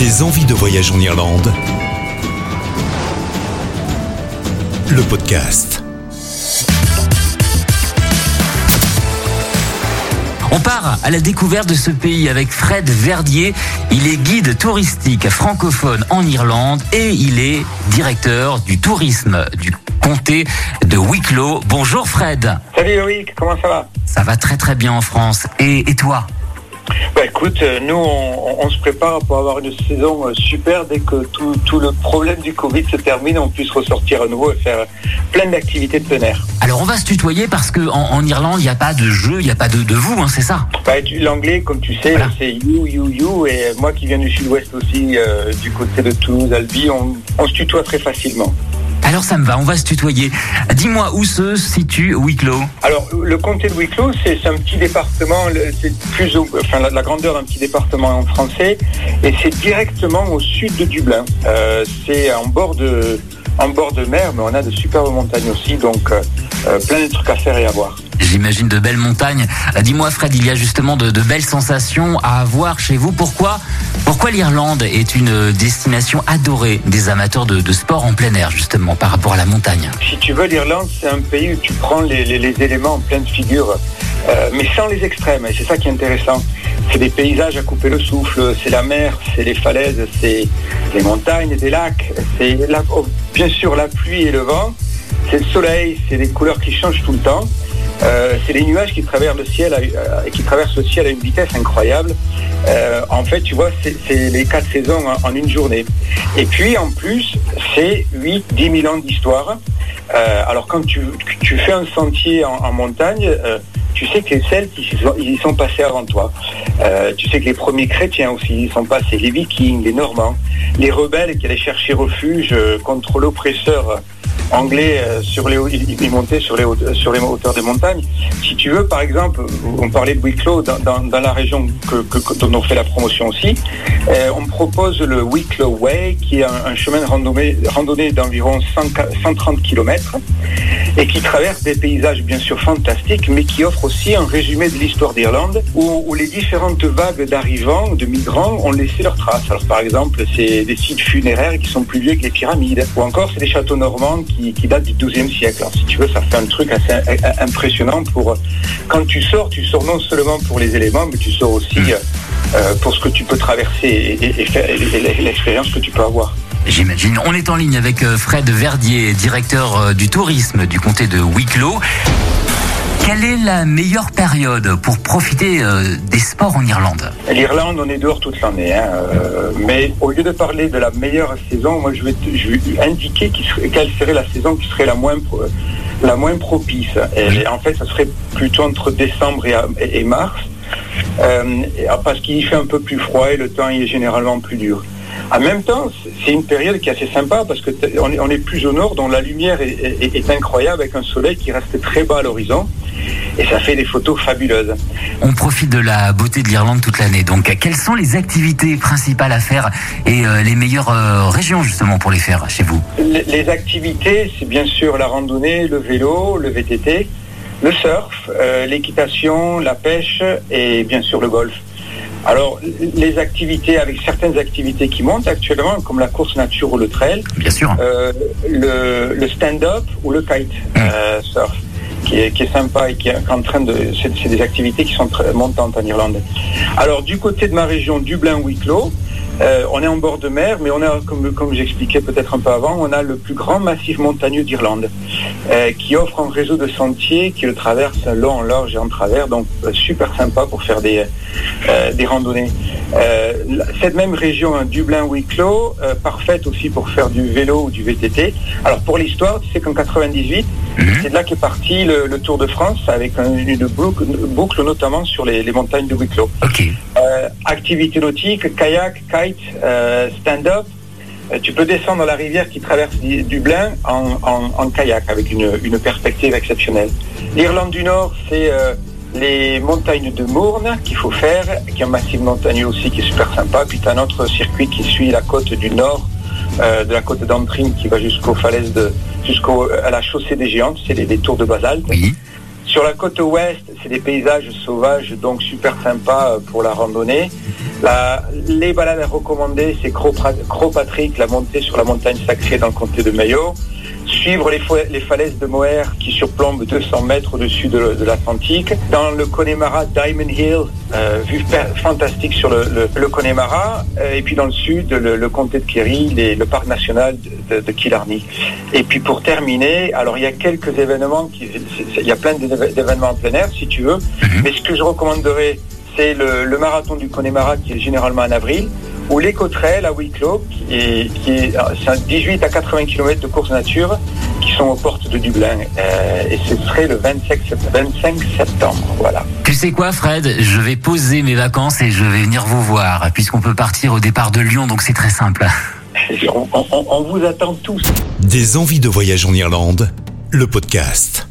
Des envies de voyage en Irlande. Le podcast. On part à la découverte de ce pays avec Fred Verdier. Il est guide touristique francophone en Irlande et il est directeur du tourisme du comté de Wicklow. Bonjour Fred. Salut Loïc, comment ça va? Ça va très très bien en France. Et, et toi? Bah écoute, euh, nous on, on se prépare pour avoir une saison euh, super dès que tout, tout le problème du Covid se termine, on puisse ressortir à nouveau et faire plein d'activités de plein air. Alors on va se tutoyer parce que en, en Irlande il n'y a pas de jeu, il n'y a pas de, de vous, hein, c'est ça? Bah, L'anglais, comme tu sais, Voilà. c'est you, you, you, et moi qui viens du sud-ouest aussi, euh, du côté de Toulouse, Albi, on, on se tutoie très facilement. Alors ça me va, on va se tutoyer. Dis-moi où se situe Wicklow Alors, le comté de Wicklow, c'est un petit département, c'est plus, au- enfin, la, grandeur d'un petit département en français, et c'est directement au sud de Dublin. Euh, c'est en bord de, en bord de mer, mais on a de superbes montagnes aussi, donc euh, euh, plein de trucs à faire et à voir. J'imagine de belles montagnes. Euh, Dis-moi Fred, il y a justement de, belles sensations à avoir chez vous. Pourquoi, pourquoi l'Irlande est une destination adorée des amateurs de, sport en plein air justement par rapport à la montagne? Si tu veux, l'Irlande, c'est un pays où tu prends les, éléments en pleine figure, euh, mais sans les extrêmes, et c'est ça qui est intéressant. C'est des paysages à couper le souffle, c'est la mer, c'est les falaises, c'est les montagnes, des lacs, c'est oh, bien sûr la pluie et le vent, c'est le soleil, c'est les couleurs qui changent tout le temps. Euh, c'est les nuages qui traversent le ciel, à, euh, qui traversent le ciel à une vitesse incroyable. Euh, en fait, tu vois, c'est les quatre saisons en, une journée. Et puis, en plus, c'est 8, 10 000 ans d'histoire. Alors, quand tu, fais un sentier en, montagne, tu sais que les Celtes, ils y sont, passés avant toi. Tu sais que les premiers chrétiens aussi y sont passés, les Vikings, les Normands, les rebelles qui allaient chercher refuge contre l'oppresseur anglais euh, sur les ils montaient sur les haute- sur les hauteurs des montagnes. Si tu veux, par exemple, on parlait de Wicklow dans, la région que, dont on fait la promotion aussi. euh, on propose le Wicklow Way, qui est un, chemin de randonnée, randonnée d'environ 100 130 km et qui traverse des paysages bien sûr fantastiques, mais qui offre aussi un résumé de l'histoire d'Irlande, où, où les différentes vagues d'arrivants, de migrants, ont laissé leurs traces. Alors par exemple, c'est des sites funéraires qui sont plus vieux que les pyramides, ou encore c'est des châteaux normands qui, qui datent du XIIe siècle. Alors si tu veux, ça fait un truc assez euh, impressionnant pour quand tu sors, tu sors non seulement pour les éléments, mais tu sors aussi euh, pour ce que tu peux traverser et, et- l'expérience que tu peux avoir. J'imagine. On est en ligne avec euh, Fred Verdier, directeur euh, du tourisme du comté de Wicklow. Quelle est la meilleure période pour profiter euh, des sports en Irlande? L'Irlande, on est dehors toute l'année. hein, euh, mais au lieu de parler de la meilleure saison, moi je vais, je vais indiquer qui serait- quelle serait la saison qui serait la moins, la moins propice. Et, en fait, ça serait plutôt entre décembre et, mars, euh, et- parce qu'il fait un peu plus froid et le temps il est généralement plus dur. En même temps, c'est- une période qui est assez sympa parce que on est, on est plus au nord, dont la lumière est, est- est incroyable avec un soleil qui reste très bas à l'horizon et ça fait des photos fabuleuses. On profite de la beauté de l'Irlande toute l'année. Donc, quelles sont les activités principales à faire et euh, les meilleures euh, régions justement pour les faire chez vous? Les les activités, c'est bien sûr la randonnée, le vélo, le VTT, le surf, euh, l'équitation, la pêche et bien sûr le golf. Alors, les activités, avec certaines activités qui montent actuellement, comme la course nature ou le trail, Bien sûr. euh, le, le stand-up ou le kite euh, surf, qui est, qui est sympa et qui est en train de... C'est c'est des activités qui sont très montantes en Irlande. Alors, du côté de ma région, Dublin-Wicklow, euh, on est en bord de mer, mais on a, comme, j'expliquais peut-être un peu avant, on a le plus grand massif montagneux d'Irlande, euh, qui offre un réseau de sentiers qui le traverse long, en large et en travers, donc euh, super sympa pour faire des, randonnées. Cette même région, hein, Dublin-Wicklow, parfaite aussi pour faire du vélo ou du VTT. Alors pour l'histoire, tu sais qu'en 98, c'est de là qu'est parti le, le Tour de France, avec un- une boucle, une boucle notamment sur les, les montagnes de Wicklow. Euh, activité nautique, kayak, kite, euh, stand-up. Euh, tu peux descendre la rivière qui traverse Dublin en, en- en kayak avec une, une perspective exceptionnelle. L'Irlande du Nord, c'est les montagnes de Mourne qu'il faut faire, qui est un massif montagneux aussi qui est super sympa. Puis tu as un autre circuit qui suit la côte du Nord, de la côte d'Antrim qui va jusqu'aux falaises de jusqu'à la chaussée des géantes, c'est les, les tours de basalte. Oui. Sur la côte ouest, c'est des paysages sauvages, donc super sympas pour la randonnée. La- les balades recommandées, c'est Croix-Patrick, la montée sur la montagne sacrée dans le comté de Mayo. Suivre les, falaises de Moher qui surplombent 200 mètres au-dessus de, de l'Atlantique. Dans le Connemara, Diamond Hill, euh, vue fantastique sur le, le, le Connemara. Euh, et puis dans le sud, le, le comté de Kerry, les- le parc national de, de, de Killarney. Et puis pour terminer, alors il y a quelques événements, qui, il y a plein d'événements en plein air si tu veux, mais ce que je recommanderais, c'est le marathon du Connemara qui est généralement en avril, ou l'éco-trail à Wicklow, qui est, qui est c'est un 18 à 80 km de course nature qui sont aux portes de Dublin. Euh, et ce serait le 25, sept- 25 septembre. Voilà. Tu sais quoi, Fred? Je vais poser mes vacances et je vais venir vous voir, puisqu'on peut partir au départ de Lyon, donc c'est très simple. On, on- on vous attend tous. Des envies de voyage en Irlande, le podcast.